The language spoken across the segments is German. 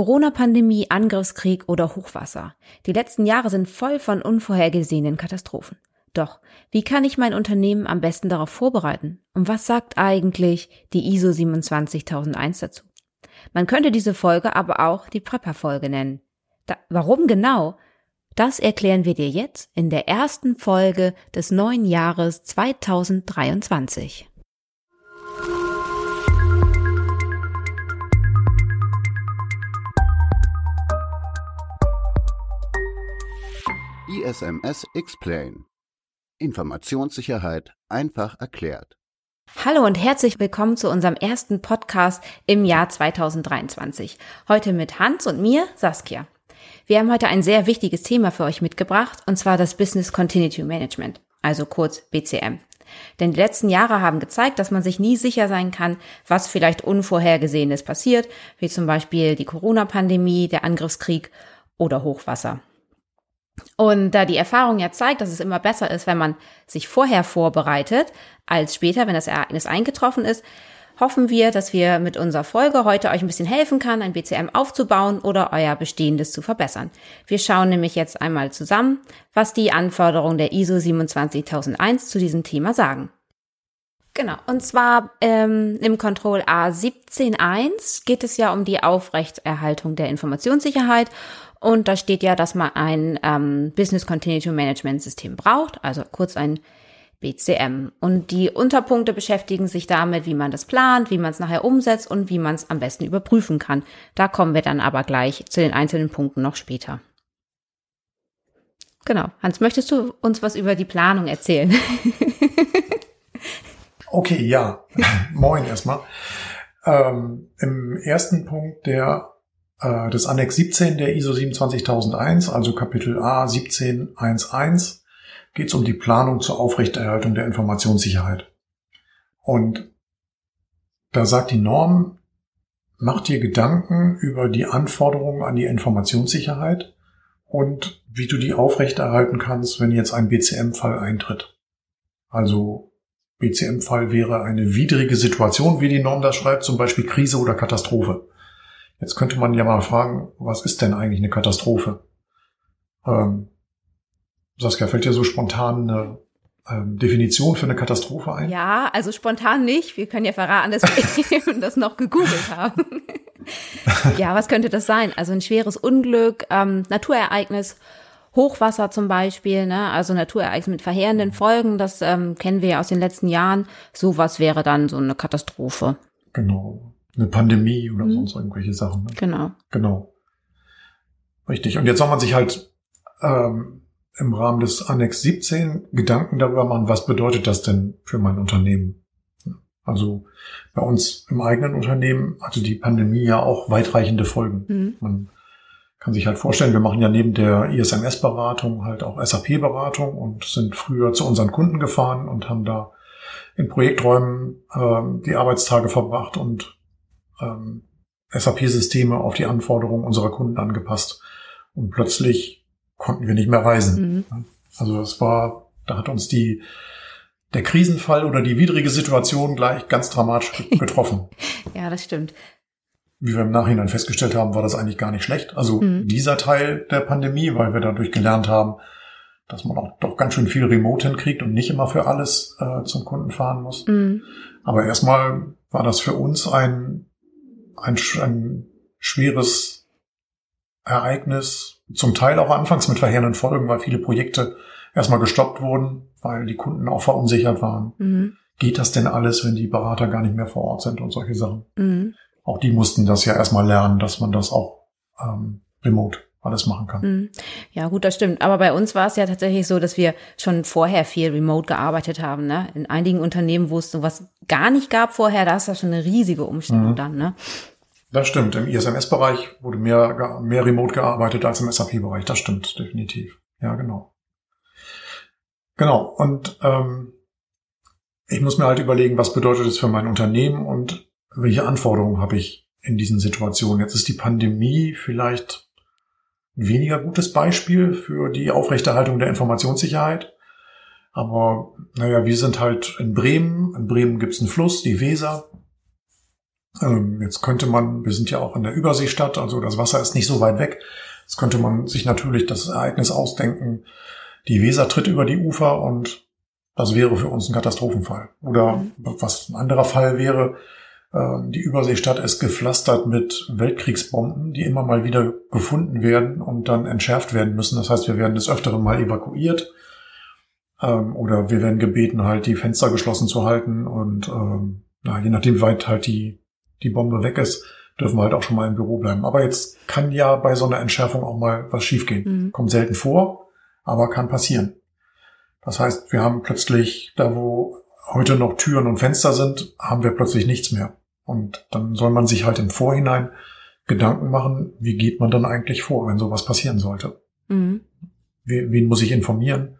Corona-Pandemie, Angriffskrieg oder Hochwasser. Die letzten Jahre sind voll von unvorhergesehenen Katastrophen. Doch, wie kann ich mein Unternehmen am besten darauf vorbereiten? Und was sagt eigentlich die ISO 27001 dazu? Man könnte diese Folge aber auch die Prepper-Folge nennen. Da, warum genau? Das erklären wir dir jetzt in der ersten Folge des neuen Jahres 2023. ISMS Explain. Informationssicherheit einfach erklärt. Hallo und herzlich willkommen zu unserem ersten Podcast im Jahr 2023. Heute mit Hans und mir, Saskia. Wir haben heute ein sehr wichtiges Thema für euch mitgebracht, und zwar das Business Continuity Management, also kurz BCM. Denn die letzten Jahre haben gezeigt, dass man sich nie sicher sein kann, was vielleicht Unvorhergesehenes passiert, wie zum Beispiel die Corona-Pandemie, der Angriffskrieg oder Hochwasser. Und da die Erfahrung ja zeigt, dass es immer besser ist, wenn man sich vorher vorbereitet, als später, wenn das Ereignis eingetroffen ist, hoffen wir, dass wir mit unserer Folge heute euch ein bisschen helfen kann, ein BCM aufzubauen oder euer bestehendes zu verbessern. Wir schauen nämlich jetzt einmal zusammen, was die Anforderungen der ISO 27001 zu diesem Thema sagen. Genau, und zwar ähm, im Control A17.1 geht es ja um die Aufrechterhaltung der Informationssicherheit und da steht ja, dass man ein ähm, Business Continuity Management System braucht, also kurz ein BCM. Und die Unterpunkte beschäftigen sich damit, wie man das plant, wie man es nachher umsetzt und wie man es am besten überprüfen kann. Da kommen wir dann aber gleich zu den einzelnen Punkten noch später. Genau. Hans, möchtest du uns was über die Planung erzählen? okay, ja. Moin erstmal. Ähm, Im ersten Punkt der äh, des Annex 17 der ISO 27001, also Kapitel A 1711, geht es um die Planung zur Aufrechterhaltung der Informationssicherheit. Und da sagt die Norm, mach dir Gedanken über die Anforderungen an die Informationssicherheit und wie du die aufrechterhalten kannst, wenn jetzt ein BCM-Fall eintritt. Also BCM-Fall wäre eine widrige Situation, wie die Norm das schreibt, zum Beispiel Krise oder Katastrophe. Jetzt könnte man ja mal fragen, was ist denn eigentlich eine Katastrophe? Ähm, Saskia, fällt dir so spontan eine ähm, Definition für eine Katastrophe ein? Ja, also spontan nicht. Wir können ja verraten, dass wir das noch gegoogelt haben. ja, was könnte das sein? Also ein schweres Unglück, ähm, Naturereignis, Hochwasser zum Beispiel, ne? also Naturereignis mit verheerenden Folgen, das ähm, kennen wir ja aus den letzten Jahren. Sowas wäre dann so eine Katastrophe. Genau eine Pandemie oder mhm. sonst irgendwelche Sachen. Ne? Genau. Genau. Richtig. Und jetzt soll man sich halt ähm, im Rahmen des Annex 17 Gedanken darüber machen, was bedeutet das denn für mein Unternehmen? Also bei uns im eigenen Unternehmen hatte die Pandemie ja auch weitreichende Folgen. Mhm. Man kann sich halt vorstellen, wir machen ja neben der ISMS-Beratung halt auch SAP-Beratung und sind früher zu unseren Kunden gefahren und haben da in Projekträumen äh, die Arbeitstage verbracht und ähm, SAP-Systeme auf die Anforderungen unserer Kunden angepasst. Und plötzlich konnten wir nicht mehr reisen. Mhm. Also es war, da hat uns die der Krisenfall oder die widrige Situation gleich ganz dramatisch getroffen. ja, das stimmt. Wie wir im Nachhinein festgestellt haben, war das eigentlich gar nicht schlecht. Also mhm. dieser Teil der Pandemie, weil wir dadurch gelernt haben, dass man auch doch ganz schön viel Remote hinkriegt und nicht immer für alles äh, zum Kunden fahren muss. Mhm. Aber erstmal war das für uns ein ein, ein schweres Ereignis, zum Teil auch anfangs mit verheerenden Folgen, weil viele Projekte erstmal gestoppt wurden, weil die Kunden auch verunsichert waren. Mhm. Geht das denn alles, wenn die Berater gar nicht mehr vor Ort sind und solche Sachen? Mhm. Auch die mussten das ja erstmal lernen, dass man das auch ähm, remote alles machen kann. Mhm. Ja, gut, das stimmt. Aber bei uns war es ja tatsächlich so, dass wir schon vorher viel remote gearbeitet haben. Ne? In einigen Unternehmen, wo es sowas gar nicht gab vorher, da ist das schon eine riesige Umstellung mhm. dann. Ne? Das stimmt. Im ISMS-Bereich wurde mehr, mehr remote gearbeitet als im SAP-Bereich. Das stimmt, definitiv. Ja, genau. Genau. Und ähm, ich muss mir halt überlegen, was bedeutet es für mein Unternehmen und welche Anforderungen habe ich in diesen Situationen. Jetzt ist die Pandemie vielleicht ein weniger gutes Beispiel für die Aufrechterhaltung der Informationssicherheit. Aber naja, wir sind halt in Bremen. In Bremen gibt es einen Fluss, die Weser. Ähm, jetzt könnte man, wir sind ja auch in der Überseestadt, also das Wasser ist nicht so weit weg. Jetzt könnte man sich natürlich das Ereignis ausdenken, die Weser tritt über die Ufer und das wäre für uns ein Katastrophenfall. Oder mhm. was ein anderer Fall wäre, ähm, die Überseestadt ist gepflastert mit Weltkriegsbomben, die immer mal wieder gefunden werden und dann entschärft werden müssen. Das heißt, wir werden des Öfteren mal evakuiert ähm, oder wir werden gebeten, halt die Fenster geschlossen zu halten und na, je nachdem, wie weit halt die, die Bombe weg ist, dürfen wir halt auch schon mal im Büro bleiben. Aber jetzt kann ja bei so einer Entschärfung auch mal was schiefgehen. Mhm. Kommt selten vor, aber kann passieren. Das heißt, wir haben plötzlich, da wo heute noch Türen und Fenster sind, haben wir plötzlich nichts mehr. Und dann soll man sich halt im Vorhinein Gedanken machen, wie geht man dann eigentlich vor, wenn sowas passieren sollte. Mhm. Wen muss ich informieren?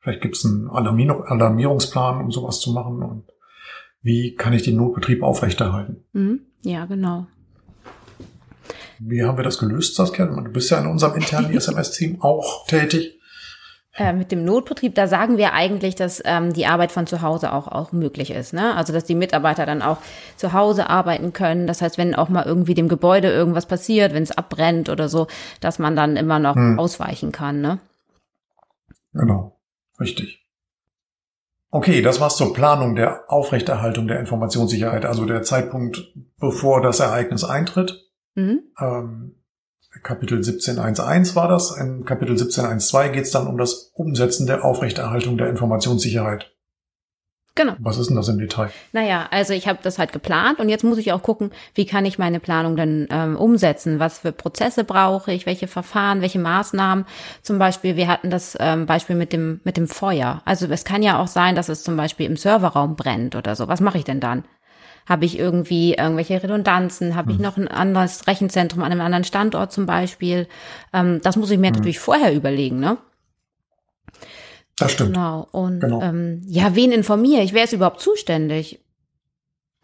Vielleicht gibt es einen Alarmierungsplan, um sowas zu machen. Und wie kann ich den Notbetrieb aufrechterhalten? Mhm. Ja, genau. Wie haben wir das gelöst, Saskia? Du bist ja in unserem internen SMS-Team auch tätig. Äh, mit dem Notbetrieb, da sagen wir eigentlich, dass ähm, die Arbeit von zu Hause auch, auch möglich ist. Ne? Also dass die Mitarbeiter dann auch zu Hause arbeiten können. Das heißt, wenn auch mal irgendwie dem Gebäude irgendwas passiert, wenn es abbrennt oder so, dass man dann immer noch hm. ausweichen kann. Ne? Genau, richtig. Okay, das war's zur Planung der Aufrechterhaltung der Informationssicherheit, also der Zeitpunkt, bevor das Ereignis eintritt. Mhm. Ähm, Kapitel 17.1.1 war das. In Kapitel 17.1.2 geht es dann um das Umsetzen der Aufrechterhaltung der Informationssicherheit. Genau. Was ist denn das im Detail? Naja, also ich habe das halt geplant und jetzt muss ich auch gucken, wie kann ich meine Planung dann ähm, umsetzen? Was für Prozesse brauche ich? Welche Verfahren? Welche Maßnahmen? Zum Beispiel, wir hatten das ähm, Beispiel mit dem mit dem Feuer. Also es kann ja auch sein, dass es zum Beispiel im Serverraum brennt oder so. Was mache ich denn dann? Habe ich irgendwie irgendwelche Redundanzen? Habe ich hm. noch ein anderes Rechenzentrum an einem anderen Standort zum Beispiel? Ähm, das muss ich mir hm. natürlich vorher überlegen, ne? Das stimmt. Genau. Und genau. Ähm, ja, wen informiere ich? Wer ist überhaupt zuständig?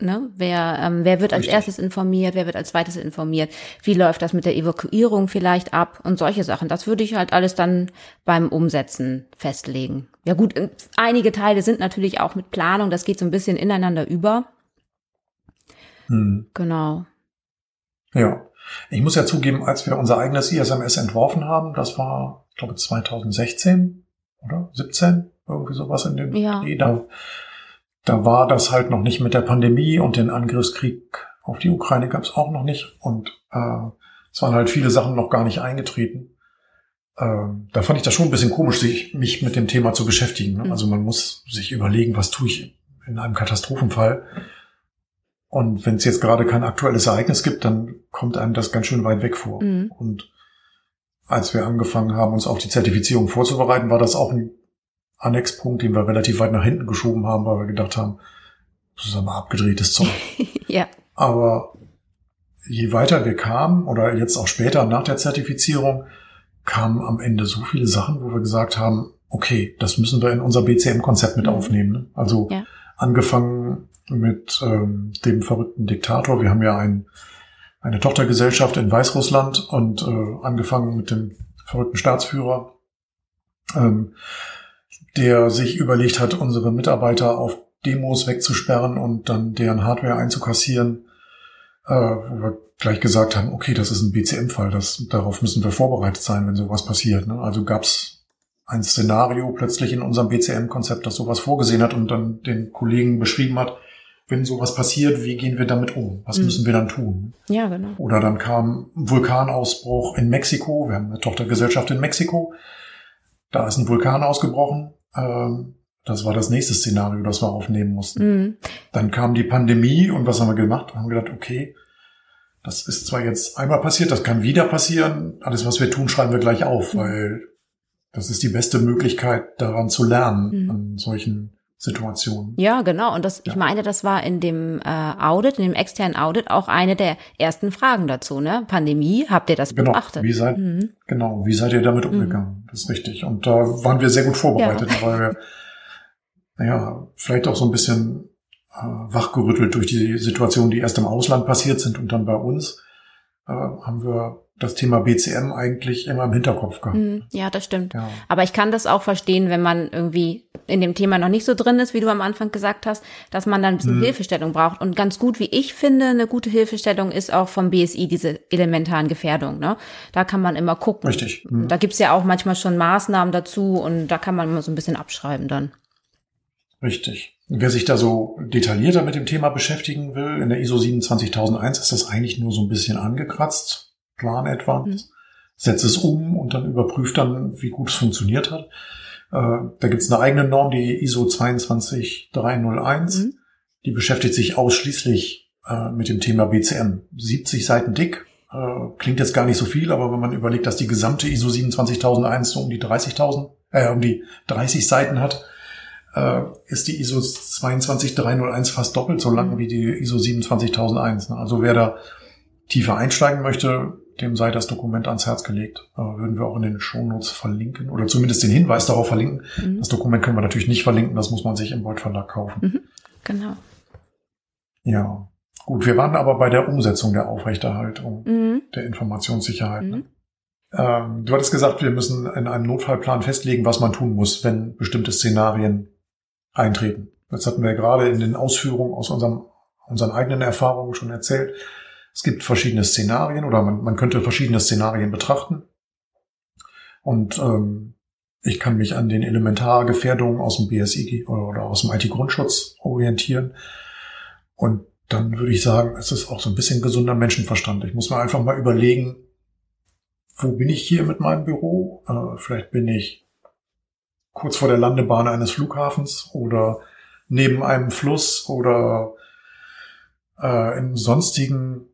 Ne? Wer, ähm, wer wird als Richtig. erstes informiert, wer wird als zweites informiert, wie läuft das mit der Evakuierung vielleicht ab und solche Sachen. Das würde ich halt alles dann beim Umsetzen festlegen. Ja gut, einige Teile sind natürlich auch mit Planung, das geht so ein bisschen ineinander über. Hm. Genau. Ja. Ich muss ja zugeben, als wir unser eigenes ISMS entworfen haben, das war, ich glaube, 2016 oder 17, irgendwie sowas in dem ja. Da, da war das halt noch nicht mit der Pandemie und den Angriffskrieg auf die Ukraine gab es auch noch nicht. Und äh, es waren halt viele Sachen noch gar nicht eingetreten. Ähm, da fand ich das schon ein bisschen komisch, sich, mich mit dem Thema zu beschäftigen. Ne? Mhm. Also man muss sich überlegen, was tue ich in einem Katastrophenfall. Und wenn es jetzt gerade kein aktuelles Ereignis gibt, dann kommt einem das ganz schön weit weg vor. Mhm. Und als wir angefangen haben, uns auf die Zertifizierung vorzubereiten, war das auch ein Annexpunkt, den wir relativ weit nach hinten geschoben haben, weil wir gedacht haben, das ist aber abgedrehtes Zeug. ja. Aber je weiter wir kamen, oder jetzt auch später nach der Zertifizierung, kamen am Ende so viele Sachen, wo wir gesagt haben, okay, das müssen wir in unser BCM-Konzept mit mhm. aufnehmen. Ne? Also ja. angefangen mit ähm, dem verrückten Diktator. Wir haben ja ein, eine Tochtergesellschaft in Weißrussland und äh, angefangen mit dem verrückten Staatsführer, ähm, der sich überlegt hat, unsere Mitarbeiter auf Demos wegzusperren und dann deren Hardware einzukassieren, äh, wo wir gleich gesagt haben, okay, das ist ein BCM-Fall, darauf müssen wir vorbereitet sein, wenn sowas passiert. Ne? Also gab's ein Szenario plötzlich in unserem BCM-Konzept, das sowas vorgesehen hat und dann den Kollegen beschrieben hat, wenn sowas passiert, wie gehen wir damit um? Was mhm. müssen wir dann tun? Ja, genau. Oder dann kam ein Vulkanausbruch in Mexiko. Wir haben eine Tochtergesellschaft in Mexiko. Da ist ein Vulkan ausgebrochen. Ähm, das war das nächste Szenario, das wir aufnehmen mussten. Mhm. Dann kam die Pandemie und was haben wir gemacht? Haben gedacht, okay, das ist zwar jetzt einmal passiert, das kann wieder passieren. Alles, was wir tun, schreiben wir gleich auf, mhm. weil das ist die beste Möglichkeit, daran zu lernen, mhm. an solchen Situation. Ja, genau. Und das, ja. ich meine, das war in dem äh, Audit, in dem externen Audit auch eine der ersten Fragen dazu, ne? Pandemie, habt ihr das genau. beachtet? Wie seid, mhm. Genau, wie seid ihr damit mhm. umgegangen? Mhm. Das ist richtig. Und da waren wir sehr gut vorbereitet, ja. weil wir, naja, vielleicht auch so ein bisschen äh, wachgerüttelt durch die Situation, die erst im Ausland passiert sind und dann bei uns, äh, haben wir das Thema BCM eigentlich immer im Hinterkopf gehabt. Mhm. Ja, das stimmt. Ja. Aber ich kann das auch verstehen, wenn man irgendwie in dem Thema noch nicht so drin ist, wie du am Anfang gesagt hast, dass man dann ein bisschen Mhm. Hilfestellung braucht. Und ganz gut, wie ich finde, eine gute Hilfestellung ist auch vom BSI diese elementaren Gefährdungen. Ne? Da kann man immer gucken. Richtig. Mhm. Da gibt's ja auch manchmal schon Maßnahmen dazu und da kann man immer so ein bisschen abschreiben dann. Richtig. Wer sich da so detaillierter mit dem Thema beschäftigen will, in der ISO 27001 ist das eigentlich nur so ein bisschen angekratzt, Plan etwa. Mhm. Setzt es um und dann überprüft dann, wie gut es funktioniert hat. Äh, da gibt es eine eigene Norm, die ISO 22301. Mhm. Die beschäftigt sich ausschließlich äh, mit dem Thema BCM. 70 Seiten dick. Äh, klingt jetzt gar nicht so viel, aber wenn man überlegt, dass die gesamte ISO 27001 so um die 30.000, äh, um die 30 Seiten hat, äh, ist die ISO 22301 fast doppelt so lang wie die ISO 27001. Ne? Also wer da tiefer einsteigen möchte, dem sei das Dokument ans Herz gelegt. Äh, würden wir auch in den Shownotes verlinken oder zumindest den Hinweis darauf verlinken. Mhm. Das Dokument können wir natürlich nicht verlinken, das muss man sich im Beuth Verlag kaufen. Genau. Ja. Gut, wir waren aber bei der Umsetzung der Aufrechterhaltung Mhm. der Informationssicherheit. Mhm. Ne? Ähm, du hattest gesagt, wir müssen in einem Notfallplan festlegen, was man tun muss, wenn bestimmte Szenarien eintreten. Das hatten wir gerade in den Ausführungen aus unserem, unseren eigenen Erfahrungen schon erzählt. Es gibt verschiedene Szenarien oder man, man könnte verschiedene Szenarien betrachten. Und ähm, ich kann mich an den Elementargefährdungen aus dem BSI oder, aus dem IT-Grundschutz orientieren. Und dann würde ich sagen, es ist auch so ein bisschen gesunder Menschenverstand. Ich muss mir einfach mal überlegen, wo bin ich hier mit meinem Büro? Äh, vielleicht bin ich kurz vor der Landebahn eines Flughafens oder neben einem Fluss oder äh, in sonstigen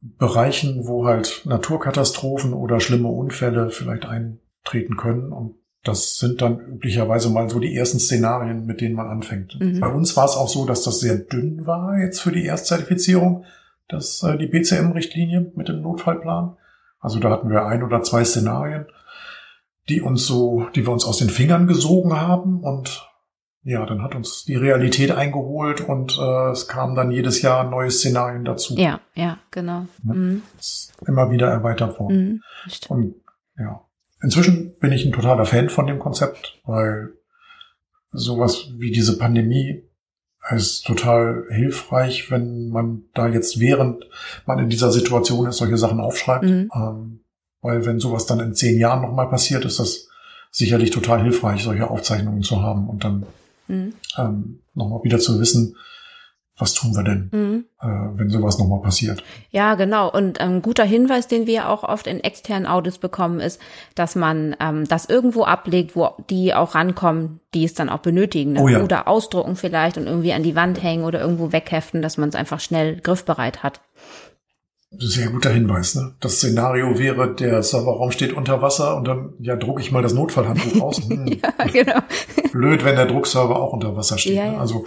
Bereichen, wo halt Naturkatastrophen oder schlimme Unfälle vielleicht eintreten können. Und das sind dann üblicherweise mal so die ersten Szenarien, mit denen man anfängt. Mhm. Bei uns war es auch so, dass das sehr dünn war jetzt für die Erstzertifizierung, das, äh, die BCM-Richtlinie mit dem Notfallplan. Also da hatten wir ein oder zwei Szenarien, die uns so, die wir uns aus den Fingern gesogen haben und ja, dann hat uns die Realität eingeholt und äh, es kamen dann jedes Jahr neue Szenarien dazu. Ja, ja, genau. Ja. Mhm. Immer wieder erweitert worden. Mhm. Und ja, inzwischen bin ich ein totaler Fan von dem Konzept, weil sowas wie diese Pandemie ist total hilfreich, wenn man da jetzt während man in dieser Situation ist, solche Sachen aufschreibt. Mhm. Ähm, weil wenn sowas dann in zehn Jahren nochmal passiert, ist das sicherlich total hilfreich, solche Aufzeichnungen zu haben und dann Mhm. ähm, nochmal wieder zu wissen, was tun wir denn, Mhm. äh, wenn sowas nochmal passiert. Ja, genau. Und ein guter Hinweis, den wir auch oft in externen Audits bekommen, ist, dass man ähm, das irgendwo ablegt, wo die auch rankommen, die es dann auch benötigen. Ne? Oh ja. Oder ausdrucken vielleicht und irgendwie an die Wand hängen oder irgendwo wegheften, dass man es einfach schnell griffbereit hat. Sehr guter Hinweis. Ne? Das Szenario wäre, der Serverraum steht unter Wasser und dann ja drucke ich mal das Notfallhandbuch aus. Hm, Ja, genau. Blöd, wenn der Druckserver auch unter Wasser steht. Ja, ne? ja. Also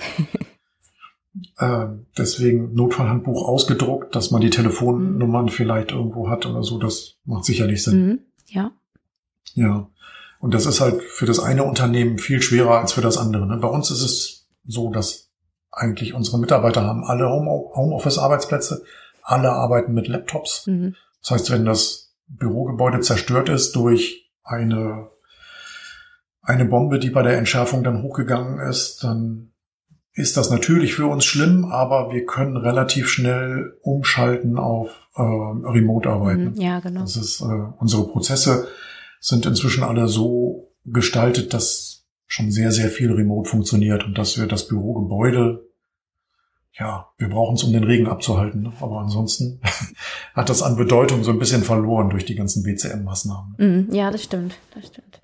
äh, deswegen Notfallhandbuch ausgedruckt, dass man die Telefonnummern vielleicht irgendwo hat oder so. Das macht sicherlich Sinn. Mhm. Ja. Ja. Und das ist halt für das eine Unternehmen viel schwerer als für das andere. Ne? Bei uns ist es so, dass eigentlich unsere Mitarbeiter haben alle Home- Homeoffice-Arbeitsplätze, alle arbeiten mit Laptops. Mhm. Das heißt, wenn das Bürogebäude zerstört ist durch eine, eine Bombe, die bei der Entschärfung dann hochgegangen ist, dann ist das natürlich für uns schlimm, aber wir können relativ schnell umschalten auf äh, Remote-Arbeiten. Mhm. Ja, genau. Das ist, äh, unsere Prozesse sind inzwischen alle so gestaltet, dass schon sehr, sehr viel remote funktioniert und dass wir das Bürogebäude, ja, wir brauchen es, um den Regen abzuhalten. Ne? Aber ansonsten hat das an Bedeutung so ein bisschen verloren durch die ganzen BCM-Maßnahmen. Mhm. Ja, das stimmt. Das stimmt.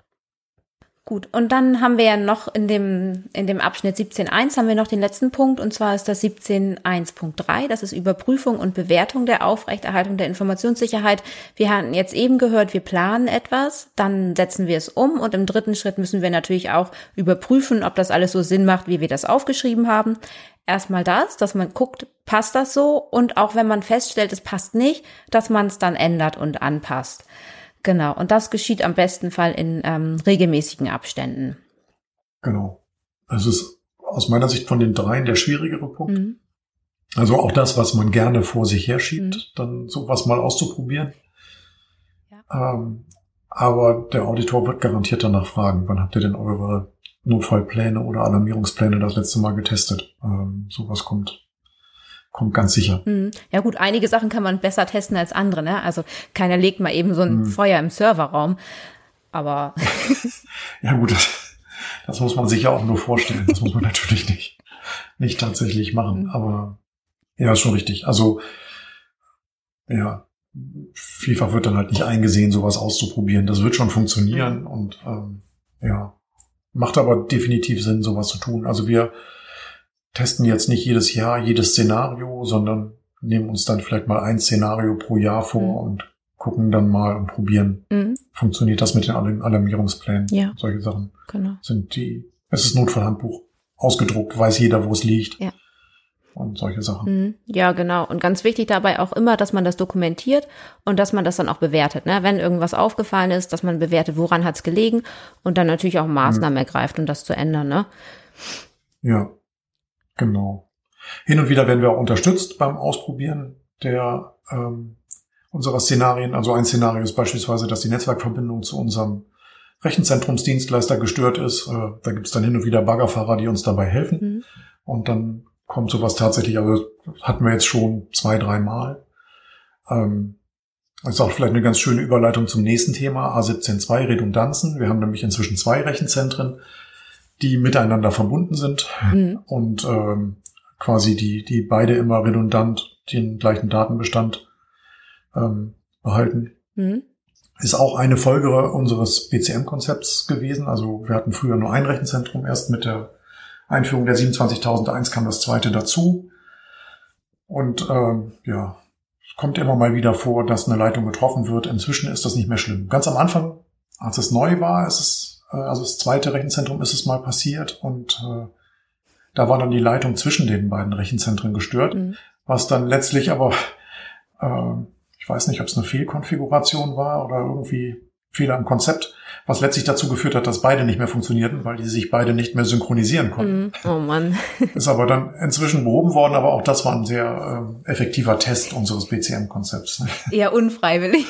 Gut, und dann haben wir ja noch in dem, in dem Abschnitt 17.1 haben wir noch den letzten Punkt, und zwar ist das 17.1.3, das ist Überprüfung und Bewertung der Aufrechterhaltung der Informationssicherheit. Wir hatten jetzt eben gehört, wir planen etwas, dann setzen wir es um und im dritten Schritt müssen wir natürlich auch überprüfen, ob das alles so Sinn macht, wie wir das aufgeschrieben haben. Erstmal das, dass man guckt, passt das so? Und auch wenn man feststellt, es passt nicht, dass man es dann ändert und anpasst. Genau, und das geschieht am besten Fall in ähm, regelmäßigen Abständen. Genau. Das ist aus meiner Sicht von den dreien der schwierigere Punkt. Mhm. Also auch das, was man gerne vor sich herschiebt, Mhm. dann sowas mal auszuprobieren. Ähm, aber der Auditor wird garantiert danach fragen, wann habt ihr denn eure Notfallpläne oder Alarmierungspläne das letzte Mal getestet? Ähm, sowas kommt kommt ganz sicher. Hm. Ja gut, einige Sachen kann man besser testen als andere, ne? Also keiner legt mal eben so ein hm. Feuer im Serverraum, aber ja gut, das, das muss man sich ja auch nur vorstellen. Das muss man natürlich nicht nicht tatsächlich machen, hm. aber ja, ist schon richtig. Also ja, vielfach wird dann halt nicht eingesehen, sowas auszuprobieren. Das wird schon funktionieren und ähm, ja, macht aber definitiv Sinn, sowas zu tun. Also wir testen jetzt nicht jedes Jahr jedes Szenario, sondern nehmen uns dann vielleicht mal ein Szenario pro Jahr vor mhm. und gucken dann mal und probieren. Mhm. Funktioniert das mit den Alarmierungsplänen? Ja. Solche Sachen. Genau. Sind die, es ist Notfallhandbuch. Ausgedruckt, weiß jeder, wo es liegt. Ja und solche Sachen. Mhm. Ja, genau. Und ganz wichtig dabei auch immer, dass man das dokumentiert und dass man das dann auch bewertet. Ne? Wenn irgendwas aufgefallen ist, dass man bewertet, woran hat es gelegen und dann natürlich auch Maßnahmen mhm. ergreift, um das zu ändern. Ne? Ja, genau. Hin und wieder werden wir auch unterstützt beim Ausprobieren der ähm, unserer Szenarien. Also ein Szenario ist beispielsweise, dass die Netzwerkverbindung zu unserem Rechenzentrumsdienstleister gestört ist. Äh, da gibt es dann hin und wieder Baggerfahrer, die uns dabei helfen. Mhm. Und dann kommt sowas tatsächlich, also hatten wir jetzt schon zwei, dreimal. Ähm, das ist auch vielleicht eine ganz schöne Überleitung zum nächsten Thema, A17.2 Redundanzen. Wir haben nämlich inzwischen zwei Rechenzentren, die miteinander verbunden sind mhm. und ähm, quasi die, die beide immer redundant den gleichen Datenbestand ähm, behalten. Mhm. Ist auch eine Folge unseres BCM-Konzepts gewesen. Also wir hatten früher nur ein Rechenzentrum, erst mit der Einführung der 27.001 kam das zweite dazu. Und ähm, ja, es kommt immer mal wieder vor, dass eine Leitung getroffen wird. Inzwischen ist das nicht mehr schlimm. Ganz am Anfang, als es neu war, ist es, äh, also das zweite Rechenzentrum ist es mal passiert und äh, da war dann die Leitung zwischen den beiden Rechenzentren gestört, mhm. was dann letztlich aber, äh, ich weiß nicht, ob es eine Fehlkonfiguration war oder irgendwie Fehler im Konzept, was letztlich dazu geführt hat, dass beide nicht mehr funktionierten, weil die sich beide nicht mehr synchronisieren konnten. Mm, oh Mann. Ist aber dann inzwischen behoben worden, aber auch das war ein sehr äh, effektiver Test unseres BCM-Konzepts. Eher unfreiwillig.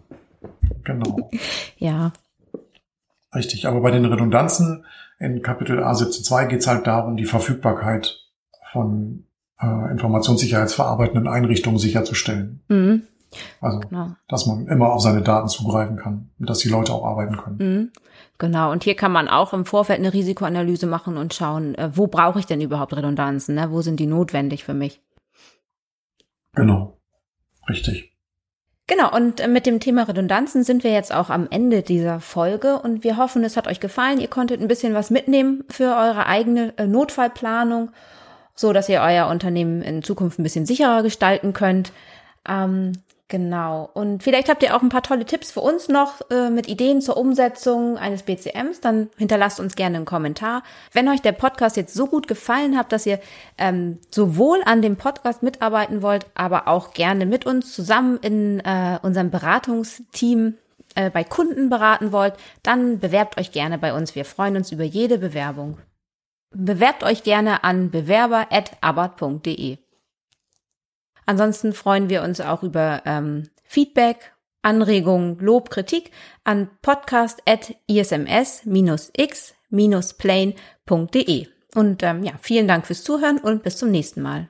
genau. Ja. Richtig, aber bei den Redundanzen in Kapitel A17.2 geht es halt darum, die Verfügbarkeit von äh, informationssicherheitsverarbeitenden Einrichtungen sicherzustellen. Mhm. Also, genau. dass man immer auf seine Daten zugreifen kann und dass die Leute auch arbeiten können. Mhm. Genau, und hier kann man auch im Vorfeld eine Risikoanalyse machen und schauen, äh, wo brauche ich denn überhaupt Redundanzen, ne? wo sind die notwendig für mich. Genau, richtig. Genau, und äh, mit dem Thema Redundanzen sind wir jetzt auch am Ende dieser Folge und wir hoffen, es hat euch gefallen. Ihr konntet ein bisschen was mitnehmen für eure eigene äh, Notfallplanung, so dass ihr euer Unternehmen in Zukunft ein bisschen sicherer gestalten könnt. Ähm, Genau. Und vielleicht habt ihr auch ein paar tolle Tipps für uns noch äh, mit Ideen zur Umsetzung eines BCMs. Dann hinterlasst uns gerne einen Kommentar. Wenn euch der Podcast jetzt so gut gefallen hat, dass ihr ähm, sowohl an dem Podcast mitarbeiten wollt, aber auch gerne mit uns zusammen in äh, unserem Beratungsteam äh, bei Kunden beraten wollt, dann bewerbt euch gerne bei uns. Wir freuen uns über jede Bewerbung. Bewerbt euch gerne an bewerber.abbott.de. Ansonsten freuen wir uns auch über ähm, Feedback, Anregungen, Lob, Kritik an podcast.isms-x-plane.de. Und ähm, ja, vielen Dank fürs Zuhören und bis zum nächsten Mal.